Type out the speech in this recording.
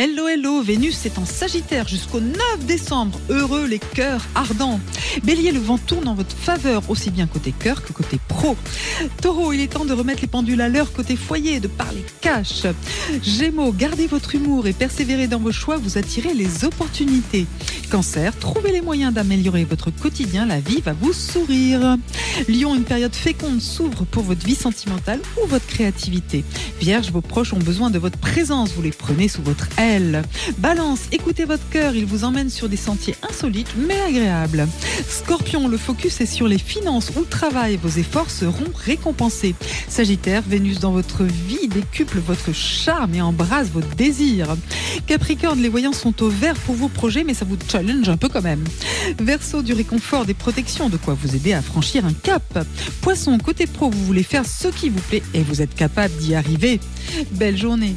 Hello, hello, Vénus est en Sagittaire jusqu'au 9 décembre. Heureux les cœurs ardents. Bélier, le vent tourne en votre faveur, aussi bien côté cœur que côté pro. Taureau, il est temps de remettre les pendules à l'heure côté foyer de parler cash. Gémeaux, gardez votre humour et persévérez dans vos choix, vous attirez les opportunités. Cancer, trouvez les moyens d'améliorer votre quotidien, la vie va vous sourire. Lion, une période féconde s'ouvre pour votre vie sentimentale ou votre créativité. Vierge, vos proches ont besoin de votre présence, vous les prenez sous votre aile. Balance, écoutez votre cœur, il vous emmène sur des sentiers insolites mais agréables. Scorpion, le focus est sur les finances ou le travail, vos efforts seront récompensés. Sagittaire, Vénus dans votre vie décuple votre charme et embrasse vos désirs. Capricorne, les voyants sont au vert pour vos projets mais ça vous challenge un peu quand même. Verseau, du réconfort, des protections, de quoi vous aider à franchir un cap. Poisson, côté pro, vous voulez faire ce qui vous plaît et vous êtes capable d'y arriver. Belle journée.